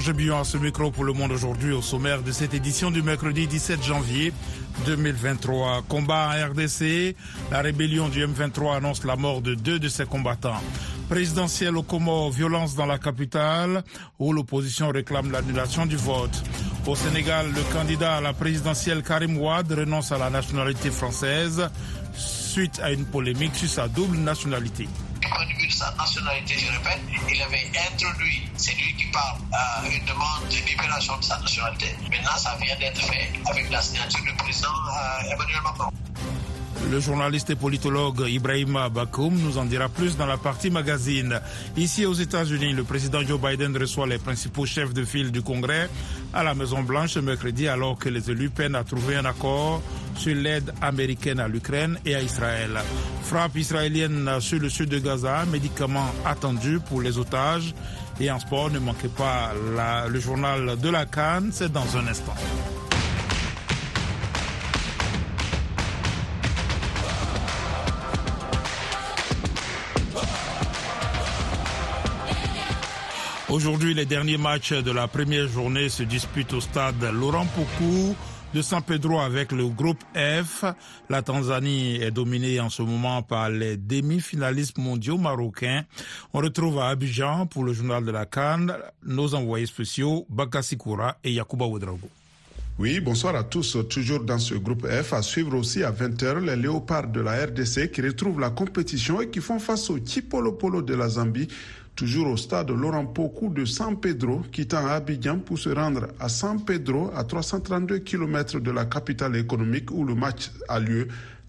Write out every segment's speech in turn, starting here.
Georges Bion à ce micro pour le monde aujourd'hui au sommaire de cette édition du mercredi 17 janvier 2023. Combat en RDC, la rébellion du M23 annonce la mort de deux de ses combattants. Présidentielle au Comores, violence dans la capitale où l'opposition réclame l'annulation du vote. Au Sénégal, le candidat à la présidentielle Karim Ouad renonce à la nationalité française suite à une polémique sur sa double nationalité sa nationalité, je répète, il avait introduit, c'est lui qui parle, euh, une demande de libération de sa nationalité. Maintenant, ça vient d'être fait avec la signature du président euh, Emmanuel Macron. Le journaliste et politologue Ibrahim Bakoum nous en dira plus dans la partie magazine. Ici aux États-Unis, le président Joe Biden reçoit les principaux chefs de file du Congrès à la Maison-Blanche mercredi alors que les élus peinent à trouver un accord sur l'aide américaine à l'Ukraine et à Israël. Frappe israélienne sur le sud de Gaza, médicaments attendus pour les otages. Et en sport, ne manquez pas le journal de la Cannes, c'est dans un instant. Aujourd'hui, les derniers matchs de la première journée se disputent au stade Laurent Poucou de San Pedro avec le groupe F. La Tanzanie est dominée en ce moment par les demi-finalistes mondiaux marocains. On retrouve à Abidjan pour le journal de la Cannes nos envoyés spéciaux Bakassi Koura et Yakuba Ouedraogo. Oui, bonsoir à tous. Toujours dans ce groupe F, à suivre aussi à 20h les léopards de la RDC qui retrouvent la compétition et qui font face au Chipolo Polo de la Zambie toujours au stade Laurent Pocou de San Pedro, quittant Abidjan pour se rendre à San Pedro, à 332 km de la capitale économique où le match a lieu.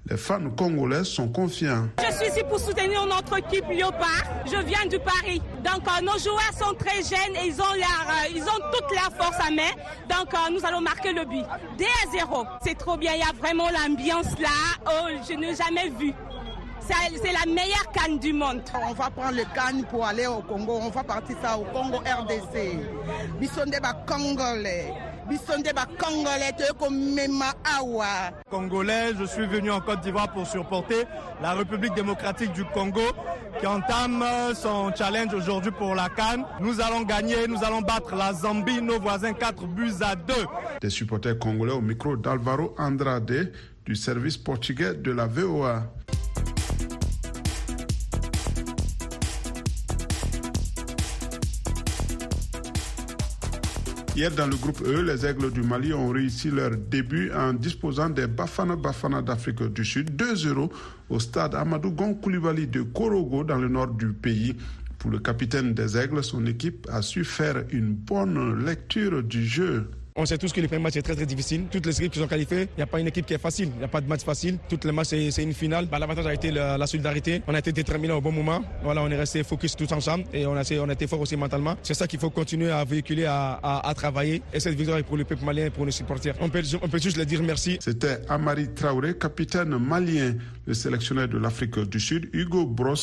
Les fans congolais sont confiants. Je suis ici pour soutenir notre équipe Léopard. Je viens du Paris. Donc euh, nos joueurs sont très jeunes et ils ont, euh, ils ont toute la force à main. Donc euh, nous allons marquer le but. 2 à 0. C'est trop bien. Il y a vraiment l'ambiance là. Oh, je n'ai jamais vu. C'est la meilleure canne du monde. On va prendre le canne pour aller au Congo. On va partir ça au Congo RDC. Congolais. Congolais, je suis venu en Côte d'Ivoire pour supporter la République démocratique du Congo qui entame son challenge aujourd'hui pour la Cannes. Nous allons gagner, nous allons battre la Zambie, nos voisins 4 buts à 2. Des supporters congolais au micro d'Alvaro Andrade du service portugais de la VOA. Hier, dans le groupe E, les Aigles du Mali ont réussi leur début en disposant des Bafana Bafana d'Afrique du Sud 2-0 au stade Amadou Gon Koulibaly de Korogo dans le nord du pays. Pour le capitaine des Aigles, son équipe a su faire une bonne lecture du jeu. On sait tous que le premier match est très très difficile. Toutes les équipes qui sont qualifiées, il n'y a pas une équipe qui est facile. Il n'y a pas de match facile. Toutes les matchs, c'est une finale. Bah, l'avantage a été la, solidarité. On a été déterminés au bon moment. On est resté focus tous ensemble et on a, été fort aussi mentalement. C'est ça qu'il faut continuer à véhiculer, à, travailler. Et cette victoire est pour le peuple malien et pour nos supporters. On peut, juste leur dire merci. C'était Amari Traoré, capitaine malien, le sélectionneur de l'Afrique du Sud. Hugo Bros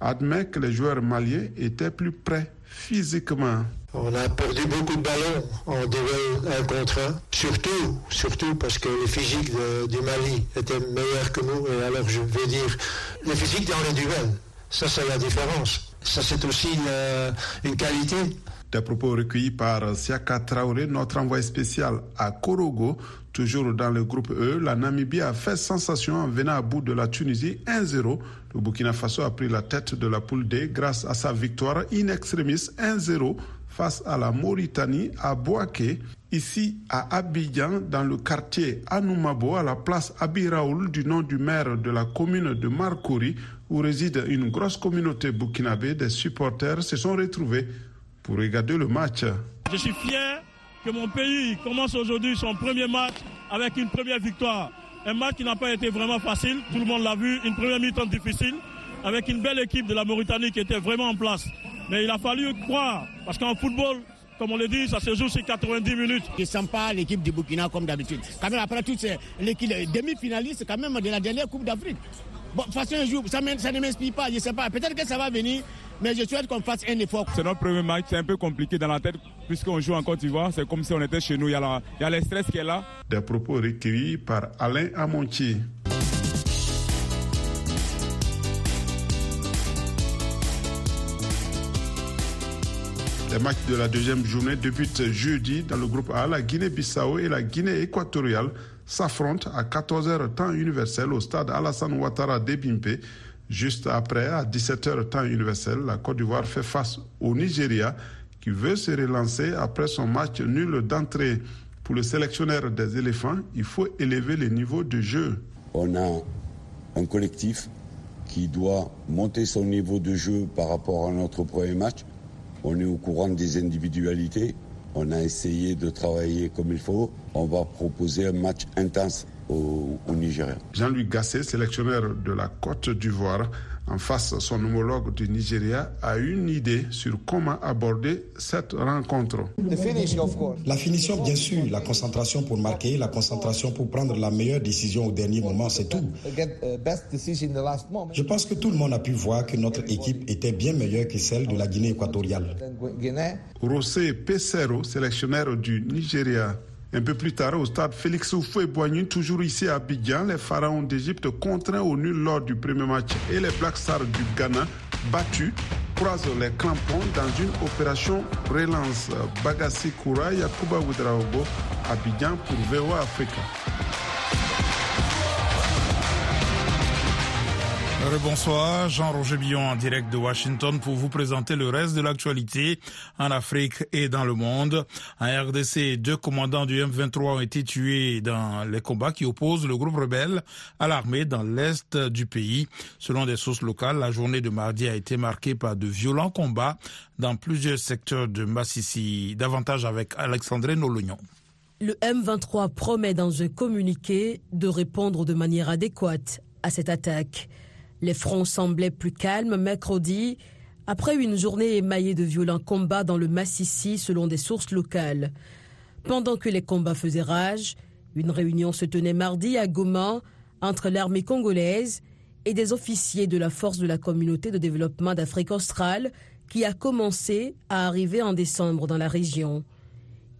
admet que les joueurs maliens étaient plus prêts physiquement. On a perdu beaucoup de ballons en duel un contre un. Surtout, surtout parce que les physiques du Mali étaient meilleurs que nous. Et alors, je vais dire, les physiques dans les duels, ça, c'est la différence. Ça, c'est aussi une, une qualité. Des propos recueillis par Siaka Traoré, notre envoyé spécial à Korogo, toujours dans le groupe E. La Namibie a fait sensation en venant à bout de la Tunisie 1-0. Le Burkina Faso a pris la tête de la poule D grâce à sa victoire in extremis 1-0 face à la Mauritanie à Boaké, ici à Abidjan, dans le quartier Anoumabo, à la place Abiraoul, du nom du maire de la commune de Marcouri, où réside une grosse communauté burkinabé. Des supporters se sont retrouvés pour regarder le match. Je suis fier que mon pays commence aujourd'hui son premier match avec une première victoire. Un match qui n'a pas été vraiment facile, tout le monde l'a vu, une première mi-temps difficile, avec une belle équipe de la Mauritanie qui était vraiment en place. Mais il a fallu croire, parce qu'en football, comme on le dit, ça se joue sur 90 minutes. Je ne sens pas l'équipe du Burkina comme d'habitude. Quand même, après tout, c'est l'équipe demi-finaliste quand même de la dernière Coupe d'Afrique. Bon, de toute façon, un jour, ça, ça ne m'inspire pas, je ne sais pas. Peut-être que ça va venir, mais je souhaite qu'on fasse un effort. C'est notre premier match, c'est un peu compliqué dans la tête, puisqu'on joue en Côte d'Ivoire. C'est comme si on était chez nous, il y a, il y a le stress qui est là. Des propos recueillis par Alain Amontier. Les matchs de la deuxième journée débutent jeudi dans le groupe A. La Guinée-Bissau et la Guinée équatoriale s'affrontent à 14h temps universel au stade Alassane Ouattara d'Ebimpe. Juste après, à 17h temps universel, la Côte d'Ivoire fait face au Nigeria qui veut se relancer après son match nul d'entrée. Pour le sélectionneur des éléphants, il faut élever les niveaux de jeu. On a un collectif qui doit monter son niveau de jeu par rapport à notre premier match. On est au courant des individualités. On a essayé de travailler comme il faut. On va proposer un match intense au, Nigeria. Jean-Luc Gasset, sélectionneur de la Côte d'Ivoire, en face, son homologue du Nigeria a une idée sur comment aborder cette rencontre. La finition, bien sûr, la concentration pour marquer, la concentration pour prendre la meilleure décision au dernier moment, c'est tout. Je pense que tout le monde a pu voir que notre équipe était bien meilleure que celle de la Guinée équatoriale. Rosé Pesero, sélectionneur du Nigeria, un peu plus tard, au stade Félix Houphouët-Boigny, toujours ici à Abidjan, les pharaons d'Égypte contraints au nul lors du premier match et les Black Stars du Ghana battus croisent les crampons dans une opération relance. Bagassi Koura, Yakuba Oudraogo, Abidjan pour VOA Africa. Bonsoir, Jean-Roger Billon en direct de Washington pour vous présenter le reste de l'actualité en Afrique et dans le monde. En RDC, deux commandants du M23 ont été tués dans les combats qui opposent le groupe rebelle à l'armée dans l'est du pays. Selon des sources locales, la journée de mardi a été marquée par de violents combats dans plusieurs secteurs de Massissi. Davantage avec Alexandre Nolognon. Le M23 promet dans un communiqué de répondre de manière adéquate à cette attaque. Les fronts semblaient plus calmes mercredi, après une journée émaillée de violents combats dans le Massissi selon des sources locales. Pendant que les combats faisaient rage, une réunion se tenait mardi à Goma entre l'armée congolaise et des officiers de la force de la communauté de développement d'Afrique australe qui a commencé à arriver en décembre dans la région.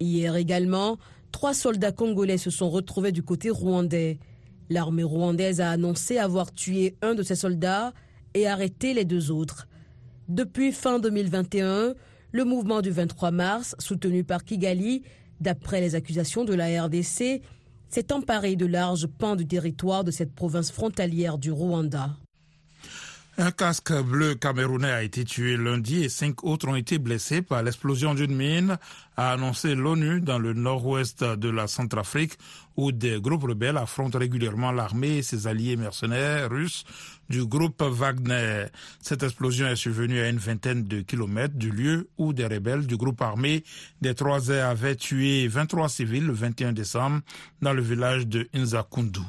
Hier également, trois soldats congolais se sont retrouvés du côté rwandais. L'armée rwandaise a annoncé avoir tué un de ses soldats et arrêté les deux autres. Depuis fin 2021, le mouvement du 23 mars, soutenu par Kigali, d'après les accusations de la RDC, s'est emparé de larges pans du territoire de cette province frontalière du Rwanda. Un casque bleu camerounais a été tué lundi et cinq autres ont été blessés par l'explosion d'une mine, a annoncé l'ONU dans le nord-ouest de la Centrafrique, où des groupes rebelles affrontent régulièrement l'armée et ses alliés mercenaires russes du groupe Wagner. Cette explosion est survenue à une vingtaine de kilomètres du lieu où des rebelles du groupe armé des Trois Airs avaient tué 23 civils le 21 décembre dans le village de Inzakundu.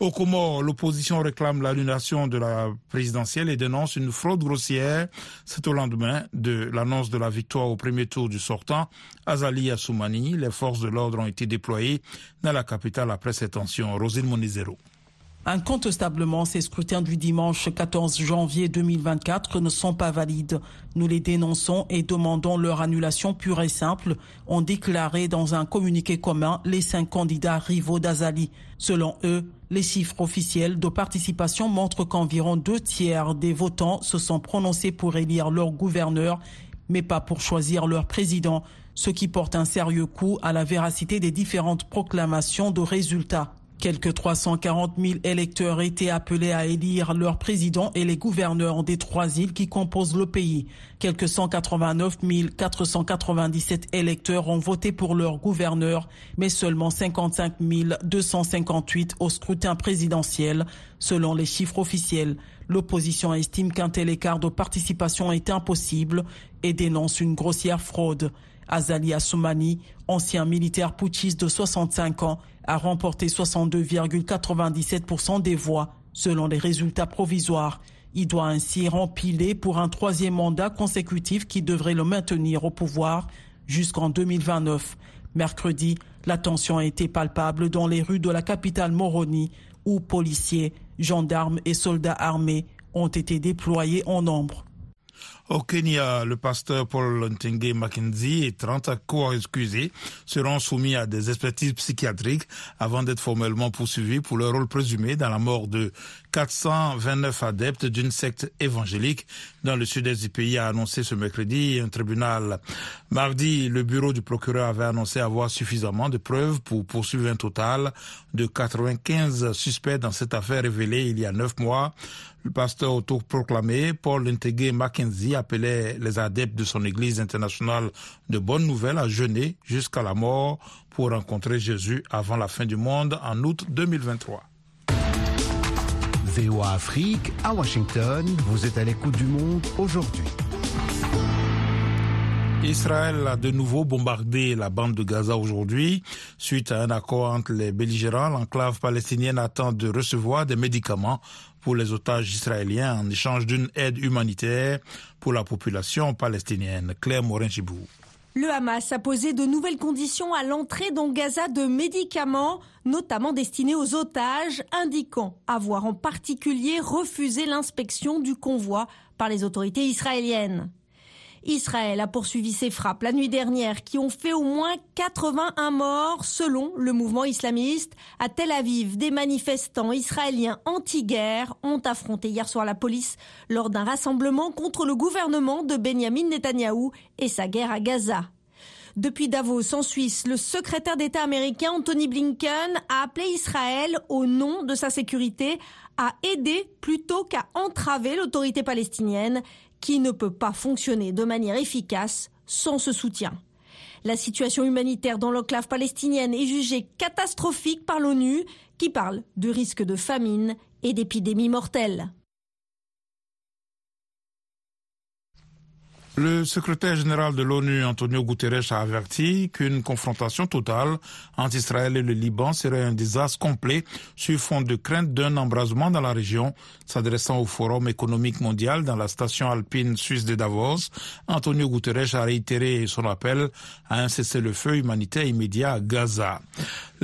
Au Comores, l'opposition réclame l'annulation de la présidentielle et dénonce une fraude grossière. C'est au lendemain de l'annonce de la victoire au premier tour du sortant, Azali Assoumani. Les forces de l'ordre ont été déployées dans la capitale après ces tensions. Rosine Monizero. Incontestablement, ces scrutins du dimanche 14 janvier 2024 ne sont pas valides. Nous les dénonçons et demandons leur annulation pure et simple, ont déclaré dans un communiqué commun les cinq candidats rivaux d'Azali. Selon eux, les chiffres officiels de participation montrent qu'environ deux tiers des votants se sont prononcés pour élire leur gouverneur, mais pas pour choisir leur président, ce qui porte un sérieux coup à la véracité des différentes proclamations de résultats. Quelques 340 000 électeurs étaient appelés à élire leur président et les gouverneurs des trois îles qui composent le pays. Quelques 189 497 électeurs ont voté pour leur gouverneur, mais seulement 55 258 au scrutin présidentiel, selon les chiffres officiels. L'opposition estime qu'un tel écart de participation est impossible et dénonce une grossière fraude. Azali Assoumani, ancien militaire putschiste de 65 ans, a remporté 62,97% des voix selon les résultats provisoires. Il doit ainsi rempiler pour un troisième mandat consécutif qui devrait le maintenir au pouvoir jusqu'en 2029. Mercredi, la tension a été palpable dans les rues de la capitale Moroni où policiers, gendarmes et soldats armés ont été déployés en nombre. Au Kenya, le pasteur Paul Ntenge Mackenzie et 30 co-excusés seront soumis à des expertises psychiatriques avant d'être formellement poursuivis pour leur rôle présumé dans la mort de 429 adeptes d'une secte évangélique dans le sud-est du pays a annoncé ce mercredi un tribunal. Mardi, le bureau du procureur avait annoncé avoir suffisamment de preuves pour poursuivre un total de 95 suspects dans cette affaire révélée il y a neuf mois. Le pasteur autoproclamé Paul Ntegue Mackenzie appelait les adeptes de son église internationale de bonnes nouvelles à jeûner jusqu'à la mort pour rencontrer Jésus avant la fin du monde en août 2023. VOA Afrique, à Washington, vous êtes à l'écoute du monde aujourd'hui. Israël a de nouveau bombardé la bande de Gaza aujourd'hui. Suite à un accord entre les belligérants, l'enclave palestinienne attend de recevoir des médicaments pour les otages israéliens en échange d'une aide humanitaire pour la population palestinienne. Claire Morin-Chibou. Le Hamas a posé de nouvelles conditions à l'entrée dans Gaza de médicaments, notamment destinés aux otages, indiquant avoir en particulier refusé l'inspection du convoi par les autorités israéliennes. Israël a poursuivi ses frappes la nuit dernière qui ont fait au moins 81 morts selon le mouvement islamiste. À Tel Aviv, des manifestants israéliens anti-guerre ont affronté hier soir la police lors d'un rassemblement contre le gouvernement de Benjamin Netanyahou et sa guerre à Gaza. Depuis Davos, en Suisse, le secrétaire d'État américain Anthony Blinken a appelé Israël, au nom de sa sécurité, à aider plutôt qu'à entraver l'autorité palestinienne qui ne peut pas fonctionner de manière efficace sans ce soutien. La situation humanitaire dans l'enclave palestinienne est jugée catastrophique par l'ONU, qui parle de risque de famine et d'épidémies mortelles. Le secrétaire général de l'ONU, Antonio Guterres, a averti qu'une confrontation totale entre Israël et le Liban serait un désastre complet sur fond de crainte d'un embrasement dans la région. S'adressant au Forum économique mondial dans la station alpine suisse de Davos, Antonio Guterres a réitéré son appel à un cessez-le-feu humanitaire immédiat à Gaza.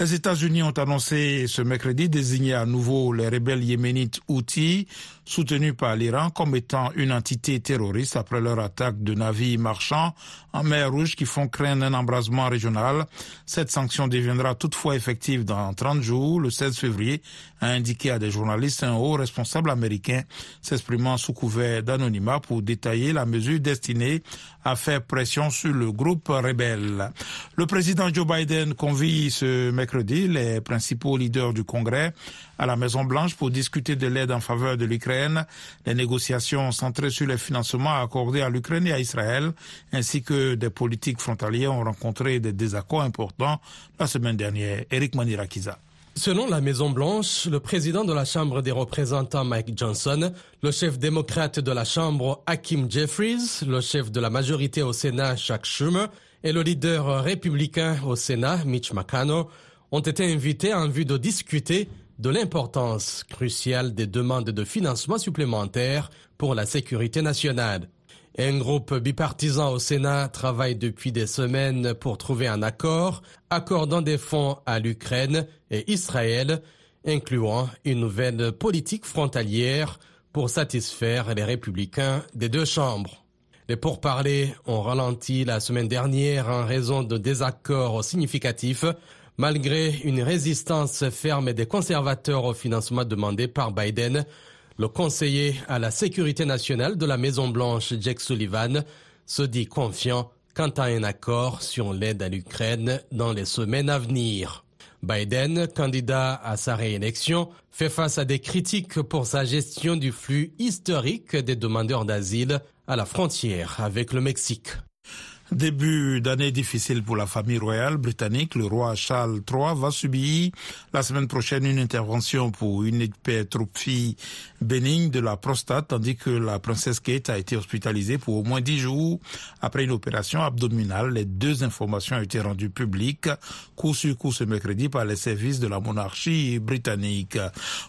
Les États-Unis ont annoncé ce mercredi désigner à nouveau les rebelles yéménites Houthis soutenus par l'Iran comme étant une entité terroriste après leur attaque de navires marchands en mer Rouge qui font craindre un embrasement régional. Cette sanction deviendra toutefois effective dans 30 jours, le 16 février, a indiqué à des journalistes un haut responsable américain s'exprimant sous couvert d'anonymat pour détailler la mesure destinée à faire pression sur le groupe rebelle. Le président Joe Biden convie ce mercredi les principaux leaders du Congrès à la Maison Blanche pour discuter de l'aide en faveur de l'Ukraine, les négociations centrées sur les financements accordés à l'Ukraine et à Israël, ainsi que des politiques frontalières ont rencontré des désaccords importants la semaine dernière. Eric Manirakiza. Selon la Maison-Blanche, le président de la Chambre des représentants Mike Johnson, le chef démocrate de la Chambre Hakim Jeffries, le chef de la majorité au Sénat Chuck Schumer et le leader républicain au Sénat Mitch McConnell ont été invités en vue de discuter de l'importance cruciale des demandes de financement supplémentaires pour la sécurité nationale. Un groupe bipartisan au Sénat travaille depuis des semaines pour trouver un accord accordant des fonds à l'Ukraine et Israël, incluant une nouvelle politique frontalière pour satisfaire les républicains des deux chambres. Les pourparlers ont ralenti la semaine dernière en raison de désaccords significatifs, malgré une résistance ferme des conservateurs au financement demandé par Biden le conseiller à la sécurité nationale de la Maison-Blanche, Jack Sullivan, se dit confiant quant à un accord sur l'aide à l'Ukraine dans les semaines à venir. Biden, candidat à sa réélection, fait face à des critiques pour sa gestion du flux historique des demandeurs d'asile à la frontière avec le Mexique. Début d'année difficile pour la famille royale britannique. Le roi Charles III va subir la semaine prochaine une intervention pour une hypertrophie bénigne de la prostate, tandis que la princesse Kate a été hospitalisée pour au moins dix jours après une opération abdominale. Les deux informations ont été rendues publiques coup sur coup ce mercredi par les services de la monarchie britannique.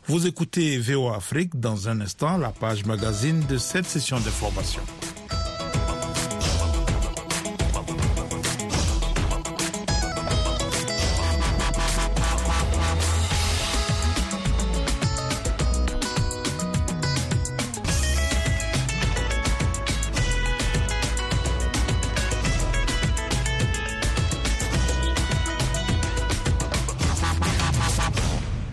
Vous écoutez VO Afrique dans un instant, la page magazine de cette session d'information.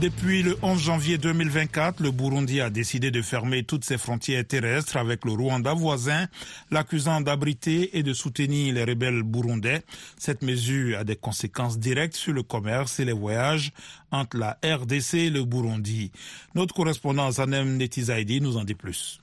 Depuis le 11 janvier 2024, le Burundi a décidé de fermer toutes ses frontières terrestres avec le Rwanda voisin, l'accusant d'abriter et de soutenir les rebelles burundais. Cette mesure a des conséquences directes sur le commerce et les voyages entre la RDC et le Burundi. Notre correspondant Zanem Netizaidi nous en dit plus.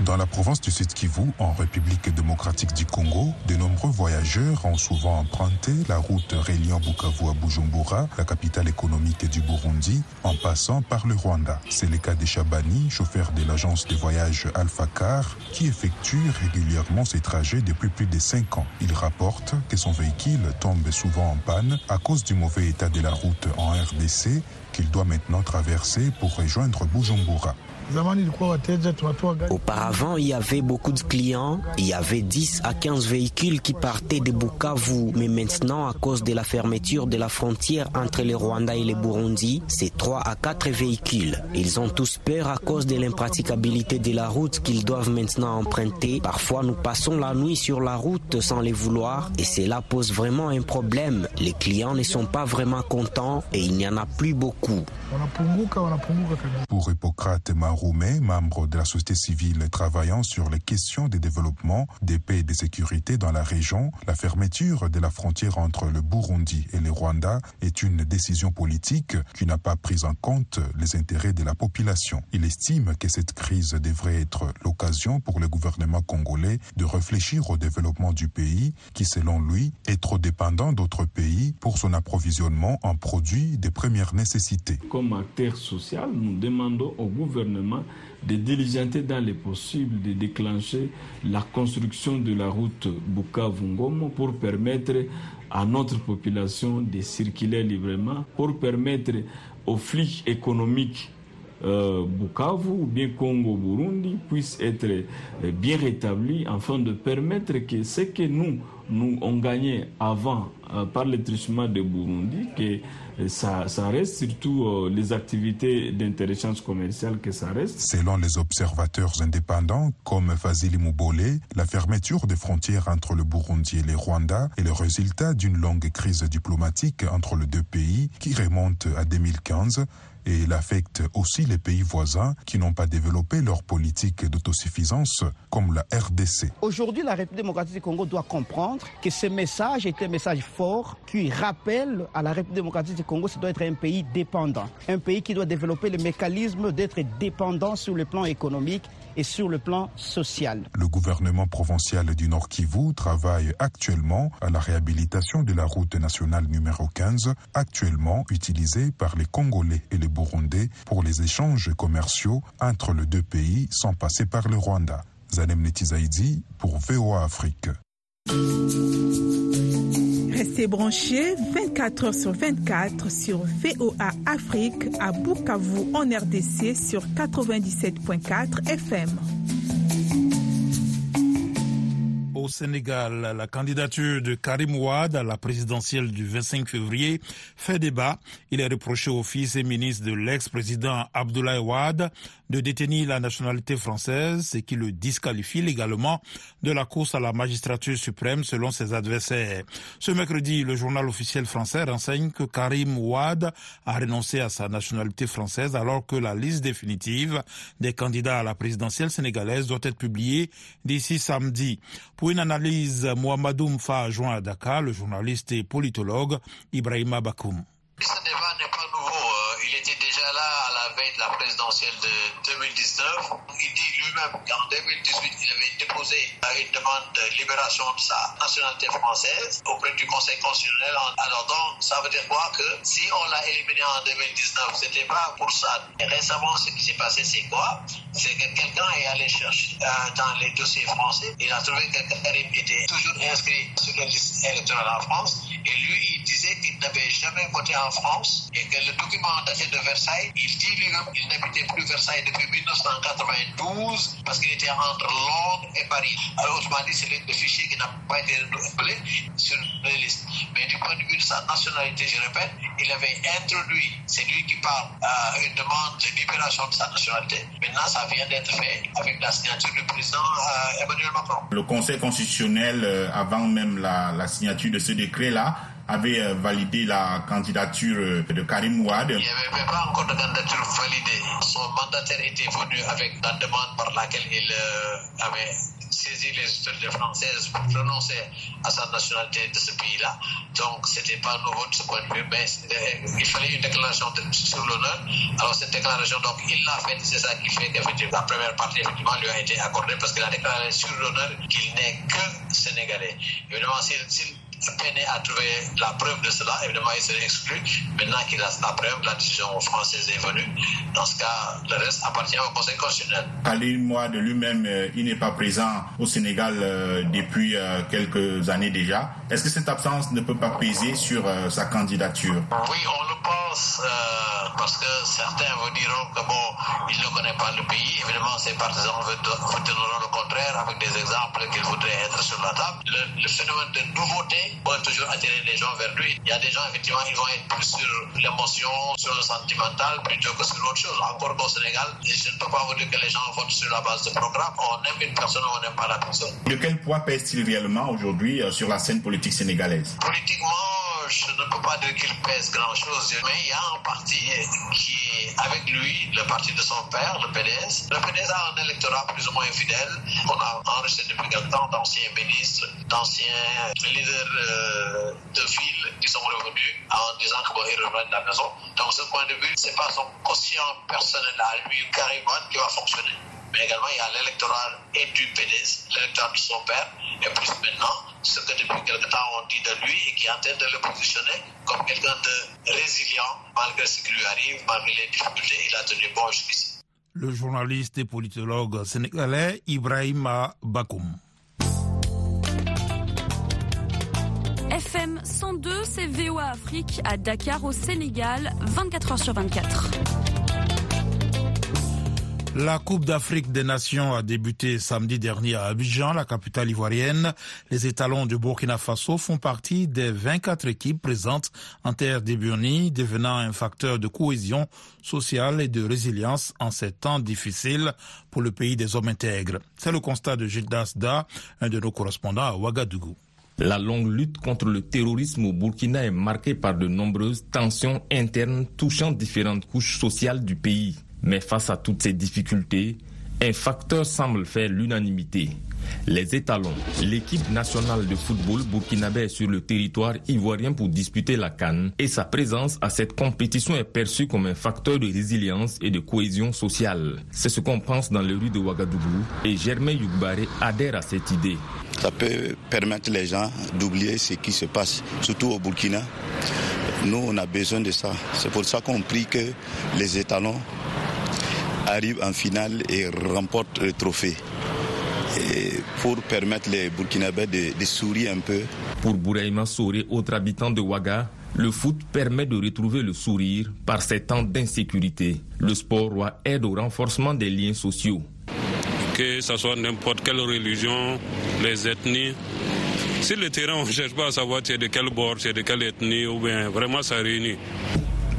Dans la province du Sud Kivu, en République démocratique du Congo, de nombreux voyageurs ont souvent emprunté la route reliant Bukavu à Bujumbura, la capitale économique du Burundi, en passant par le Rwanda. C'est le cas de Chabani, chauffeur de l'agence de voyage Alpha Car, qui effectue régulièrement ses trajets depuis plus de 5 ans. Il rapporte que son véhicule tombe souvent en panne à cause du mauvais état de la route en RDC qu'il doit maintenant traverser pour rejoindre Bujumbura. Auparavant, il y avait beaucoup de clients. Il y avait 10 à 15 véhicules qui partaient de Bukavu. Mais maintenant, à cause de la fermeture de la frontière entre le Rwanda et le Burundi, c'est 3 à 4 véhicules. Ils ont tous peur à cause de l'impraticabilité de la route qu'ils doivent maintenant emprunter. Parfois, nous passons la nuit sur la route sans les vouloir et cela pose vraiment un problème. Les clients ne sont pas vraiment contents et il n'y en a plus beaucoup. Pour Hippocrate Maroumé, membre de la société civile travaillant sur les questions de développement, de paix et de sécurité dans la région, la fermeture de la frontière entre le Burundi et le Rwanda est une décision politique qui n'a pas pris en compte les intérêts de la population. Il estime que cette crise devrait être l'occasion pour le gouvernement congolais de réfléchir au développement du pays qui, selon lui, est trop dépendant d'autres pays pour son approvisionnement en produits de première nécessité. Comme acteur social, nous demandons au gouvernement de diligenter dans les possibles de déclencher la construction de la route Bukavu-Ngomo pour permettre à notre population de circuler librement, pour permettre aux flux économiques Bukavu ou bien Congo-Burundi puissent être euh, bien rétablis afin de permettre que ce que nous, nous on gagnait avant euh, par le truchement de Burundi, que ça, ça, reste surtout euh, les activités d'intelligence commerciale que ça reste. Selon les observateurs indépendants comme Fazili Moubole, la fermeture des frontières entre le Burundi et le Rwanda est le résultat d'une longue crise diplomatique entre les deux pays qui remonte à 2015 et il affecte aussi les pays voisins qui n'ont pas développé leur politique d'autosuffisance comme la RDC. Aujourd'hui, la République démocratique du Congo doit comprendre que ce message est un message fort qui rappelle à la République démocratique du Congo que ça doit être un pays dépendant, un pays qui doit développer le mécanisme d'être dépendant sur le plan économique et sur le plan social. Le gouvernement provincial du Nord Kivu travaille actuellement à la réhabilitation de la route nationale numéro 15, actuellement utilisée par les Congolais et les Burundais pour les échanges commerciaux entre les deux pays sans passer par le Rwanda. Zanem Netizaidi pour VOA Afrique. Restez branchés 24 heures sur 24 sur VOA Afrique à Bukavu en RDC sur 97.4 FM. Au Sénégal, la candidature de Karim Ouad à la présidentielle du 25 février fait débat. Il est reproché au fils et ministre de l'ex-président Abdoulaye Ouad de détenir la nationalité française, ce qui le disqualifie légalement de la course à la magistrature suprême selon ses adversaires. Ce mercredi, le journal officiel français renseigne que Karim Ouad a renoncé à sa nationalité française alors que la liste définitive des candidats à la présidentielle sénégalaise doit être publiée d'ici samedi. Une analyse, Mohamedou Mfa joint à Dakar le journaliste et politologue Ibrahima Bakoum. Ce débat n'est pas nouveau. Il était déjà là à la veille de la présidentielle de 2019. Il dit lui-même qu'en 2018, il avait déposé une demande de libération de sa nationalité française auprès du Conseil constitutionnel. Alors donc, ça veut dire quoi? Que si on l'a éliminé en 2019, c'était pas pour ça. Récemment, ce qui s'est passé, c'est quoi? C'est que quelqu'un est allé chercher euh, dans les dossiers français. Il a trouvé que Karim était toujours inscrit sur la liste électorale en France. Et lui, il disait qu'il n'avait jamais voté en France et que le document daté de Versailles, il dit lui-même qu'il n'habitait plus Versailles depuis 1992 parce qu'il était entre Londres et Paris. Alors, autrement dit, c'est le fichier qui n'a pas été renouvelé sur les listes. Mais du point de vue de sa nationalité, je répète, il avait introduit, c'est lui qui parle, une demande de libération de sa nationalité. Maintenant, ça vient d'être fait avec la signature du président euh, Emmanuel Macron. Le Conseil constitutionnel, euh, avant même la signature de ce décret-là, avait euh, validé la candidature euh, de Karim Ouad. Il n'y avait pas encore de candidature validée. Son mandataire était venu avec la demande par laquelle il euh, avait saisi les autorités françaises pour renoncer à sa nationalité de ce pays-là. Donc, ce n'était pas nouveau de ce point de vue, mais il fallait une déclaration sur l'honneur. Alors, cette déclaration, donc, il l'a faite. C'est ça qui fait que la première partie, effectivement, lui a été accordée parce qu'il a déclaré sur l'honneur qu'il n'est que sénégalais. Évidemment, s'il peine à trouver la preuve de cela. Évidemment, il serait exclu. Maintenant qu'il a la preuve, la décision française est venue. Dans ce cas, le reste appartient au Conseil constitutionnel. Khalil Mois de lui-même, euh, il n'est pas présent au Sénégal euh, depuis euh, quelques années déjà. Est-ce que cette absence ne peut pas peser sur sa candidature? Oui, on le pense parce que certains vous diront que bon, il ne connaît pas le pays. Évidemment, ses partisans vous donneront le contraire avec des exemples qu'ils voudraient être sur la table. Le, le phénomène de nouveauté va toujours attirer les gens vers lui. Il y a des gens, effectivement, ils vont être plus sur l'émotion, sur le sentimental, plutôt que sur autre chose. Encore qu'au Sénégal, je ne peux pas vous dire que les gens votent sur la base de programme. On aime une personne ou on n'aime pas la personne. De quel poids pèse-t-il réellement aujourd'hui euh, sur la scène politique sénégalaise? Politiquement, je ne peux pas dire qu'il pèse grand-chose, mais il y a un parti qui est avec lui, le parti de son père, le PDS. Le PDS a un électorat plus ou moins fidèle. On a enregistré depuis quelque temps d'anciens ministres, d'anciens leaders euh, de ville qui sont revenus en disant qu'ils reviennent de la maison. Donc, ce point de vue, ce n'est pas son quotient personnel à lui, carrément, qui va fonctionner mais également il y a l'électorat et du PDS, l'électorat de son père, et plus maintenant ce que depuis quelque temps on dit de lui et qui est en train de le positionner comme quelqu'un de résilient malgré ce qui lui arrive, malgré les difficultés, il a tenu bon jusqu'ici. Le journaliste et politologue sénégalais Ibrahima Bakoum. FM 102, c'est VOA Afrique à Dakar au Sénégal, 24 heures sur 24. La Coupe d'Afrique des Nations a débuté samedi dernier à Abidjan, la capitale ivoirienne. Les étalons du Burkina Faso font partie des 24 équipes présentes en terre d'Ebuoni, devenant un facteur de cohésion sociale et de résilience en ces temps difficiles pour le pays des hommes intègres. C'est le constat de Gilles Dasda, un de nos correspondants à Ouagadougou. La longue lutte contre le terrorisme au Burkina est marquée par de nombreuses tensions internes touchant différentes couches sociales du pays. Mais face à toutes ces difficultés, un facteur semble faire l'unanimité. Les étalons, l'équipe nationale de football burkinabé est sur le territoire ivoirien pour disputer la Cannes et sa présence à cette compétition est perçue comme un facteur de résilience et de cohésion sociale. C'est ce qu'on pense dans les rues de Ouagadougou et Germain Yougbaré adhère à cette idée. Ça peut permettre les gens d'oublier ce qui se passe, surtout au Burkina. Nous, on a besoin de ça. C'est pour ça qu'on prie que les étalons arrive en finale et remporte le trophée. Et pour permettre les Burkinabés de, de sourire un peu. Pour Bouraïma Souré, autre habitant de Ouaga, le foot permet de retrouver le sourire par ces temps d'insécurité. Le sport aide au renforcement des liens sociaux. Que ce soit n'importe quelle religion, les ethnies, sur le terrain, on ne cherche pas à savoir c'est de quel bord, c'est de quelle ethnie, ou bien vraiment ça réunit.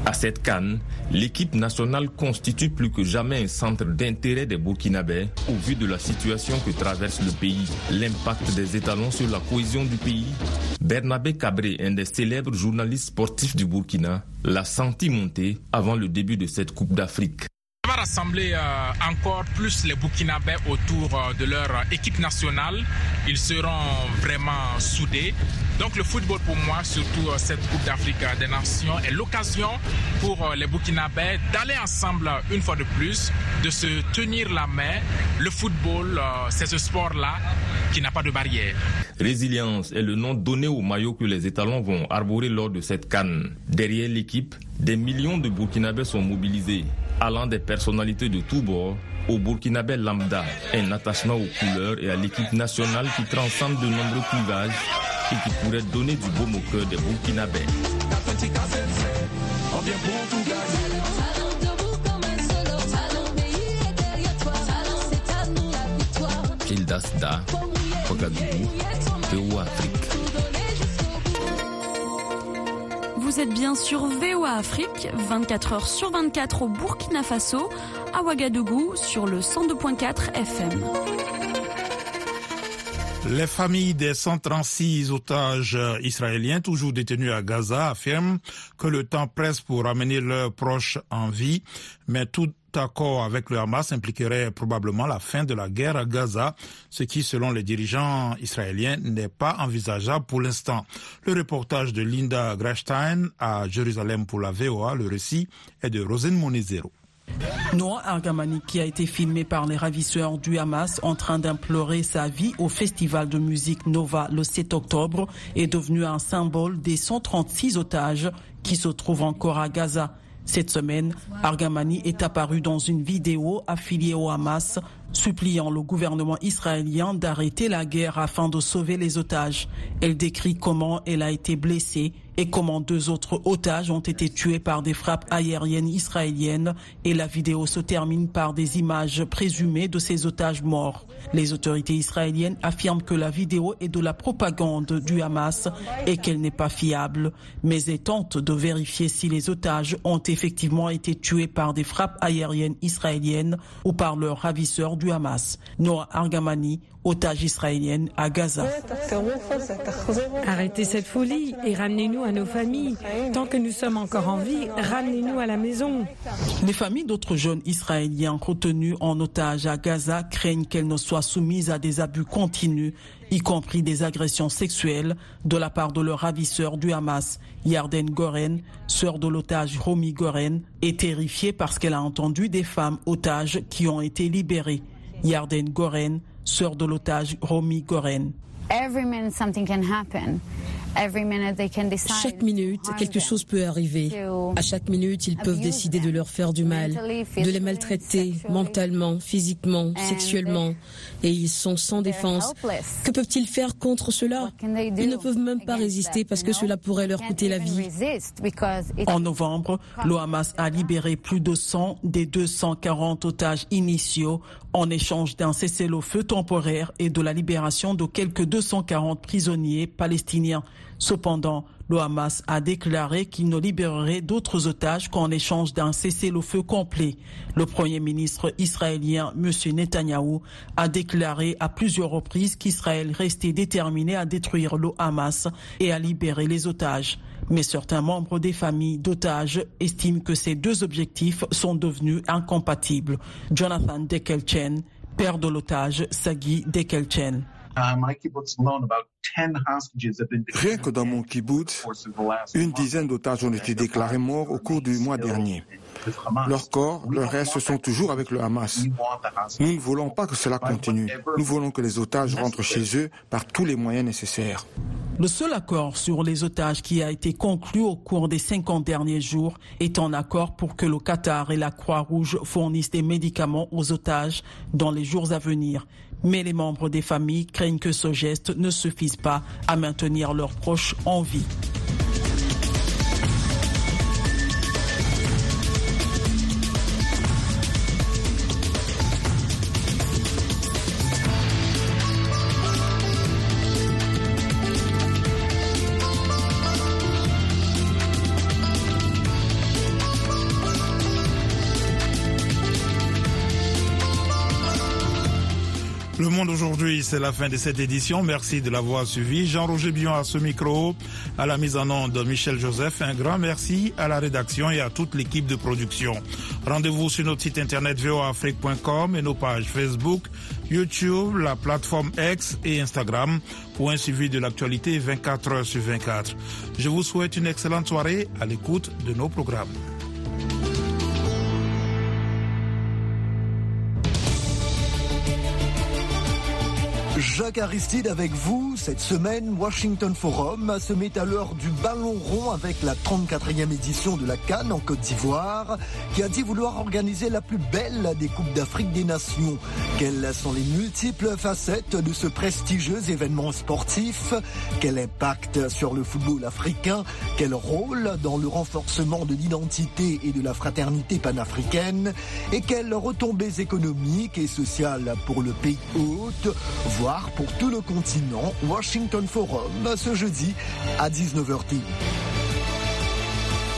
À cette canne, l'équipe nationale constitue plus que jamais un centre d'intérêt des Burkinabés au vu de la situation que traverse le pays. L'impact des étalons sur la cohésion du pays. Bernabé Cabré, un des célèbres journalistes sportifs du Burkina, l'a senti monter avant le début de cette Coupe d'Afrique. Ça va rassembler euh, encore plus les Burkinabés autour euh, de leur équipe nationale. Ils seront vraiment soudés. Donc le football pour moi, surtout euh, cette Coupe d'Afrique des Nations, est l'occasion pour les Burkinabés d'aller ensemble une fois de plus, de se tenir la main. Le football, c'est ce sport-là qui n'a pas de barrière. Résilience est le nom donné au maillot que les étalons vont arborer lors de cette canne. Derrière l'équipe, des millions de Burkinabés sont mobilisés allant des personnalités de tous bords au Burkinabé lambda, un attachement aux couleurs et à l'équipe nationale qui transcende de nombreux clivages et qui pourrait donner du beau au cœur des Burkinabés. Da, Théo Vous êtes bien sur VOA Afrique, 24 heures sur 24 au Burkina Faso, à Ouagadougou sur le 102.4 FM. Les familles des 136 otages israéliens toujours détenus à Gaza affirment que le temps presse pour ramener leurs proches en vie, mais tout accord avec le Hamas impliquerait probablement la fin de la guerre à Gaza, ce qui, selon les dirigeants israéliens, n'est pas envisageable pour l'instant. Le reportage de Linda Grashstein à Jérusalem pour la VOA, le récit est de Rosine Monezero. Noah Argamani, qui a été filmé par les ravisseurs du Hamas en train d'implorer sa vie au festival de musique Nova le 7 octobre, est devenu un symbole des 136 otages qui se trouvent encore à Gaza. Cette semaine, Argamani est apparu dans une vidéo affiliée au Hamas, suppliant le gouvernement israélien d'arrêter la guerre afin de sauver les otages. Elle décrit comment elle a été blessée et comment deux autres otages ont été tués par des frappes aériennes israéliennes et la vidéo se termine par des images présumées de ces otages morts. Les autorités israéliennes affirment que la vidéo est de la propagande du Hamas et qu'elle n'est pas fiable, mais elles tentent de vérifier si les otages ont effectivement été tués par des frappes aériennes israéliennes ou par leurs ravisseurs du Hamas. Noah Argamani, otage israélienne à Gaza. Arrêtez cette folie et ramenez-nous à nos familles. Tant que nous sommes encore en vie, ramenez-nous à la maison. Les familles d'autres jeunes israéliens retenus en otage à Gaza craignent qu'elles ne soient soumises à des abus continus, y compris des agressions sexuelles de la part de leur ravisseur du Hamas, Yarden Goren, sœur de l'otage Romy Goren, est terrifiée parce qu'elle a entendu des femmes otages qui ont été libérées. Yarden Goren, sœur de l'otage Romy Goren. Chaque minute, quelque chose peut arriver. À chaque minute, ils peuvent décider de leur faire du mal, de les maltraiter mentalement, physiquement, sexuellement. Et ils sont sans défense. Que peuvent-ils faire contre cela? Ils ne peuvent même pas résister parce que cela pourrait leur coûter la vie. En novembre, le Hamas a libéré plus de 100 des 240 otages initiaux en échange d'un cessez-le-feu temporaire et de la libération de quelques 240 prisonniers palestiniens. Cependant, le Hamas a déclaré qu'il ne libérerait d'autres otages qu'en échange d'un cessez-le-feu complet. Le Premier ministre israélien, M. Netanyahou, a déclaré à plusieurs reprises qu'Israël restait déterminé à détruire le Hamas et à libérer les otages. Mais certains membres des familles d'otages estiment que ces deux objectifs sont devenus incompatibles. Jonathan Dekelchen, père de l'otage Sagi Dekelchen. Rien que dans mon kibbutz, une dizaine d'otages ont été déclarés morts au cours du mois dernier. Leurs corps, leurs restes sont toujours avec le Hamas. Nous ne voulons pas que cela continue. Nous voulons que les otages rentrent chez eux par tous les moyens nécessaires. Le seul accord sur les otages qui a été conclu au cours des 50 derniers jours est en accord pour que le Qatar et la Croix-Rouge fournissent des médicaments aux otages dans les jours à venir. Mais les membres des familles craignent que ce geste ne suffise pas à maintenir leurs proches en vie. Le monde aujourd'hui, c'est la fin de cette édition. Merci de l'avoir suivi. Jean-Roger Bion à ce micro, à la mise en onde Michel Joseph. Un grand merci à la rédaction et à toute l'équipe de production. Rendez-vous sur notre site internet voafrique.com et nos pages Facebook, YouTube, la plateforme X et Instagram pour un suivi de l'actualité 24 heures sur 24. Je vous souhaite une excellente soirée à l'écoute de nos programmes. Jacques Aristide avec vous. Cette semaine, Washington Forum se met à l'heure du ballon rond avec la 34e édition de la Cannes en Côte d'Ivoire, qui a dit vouloir organiser la plus belle des Coupes d'Afrique des Nations. Quelles sont les multiples facettes de ce prestigieux événement sportif? Quel impact sur le football africain? Quel rôle dans le renforcement de l'identité et de la fraternité panafricaine? Et quelles retombées économiques et sociales pour le pays hôte? Pour tout le continent Washington Forum ce jeudi à 19h10.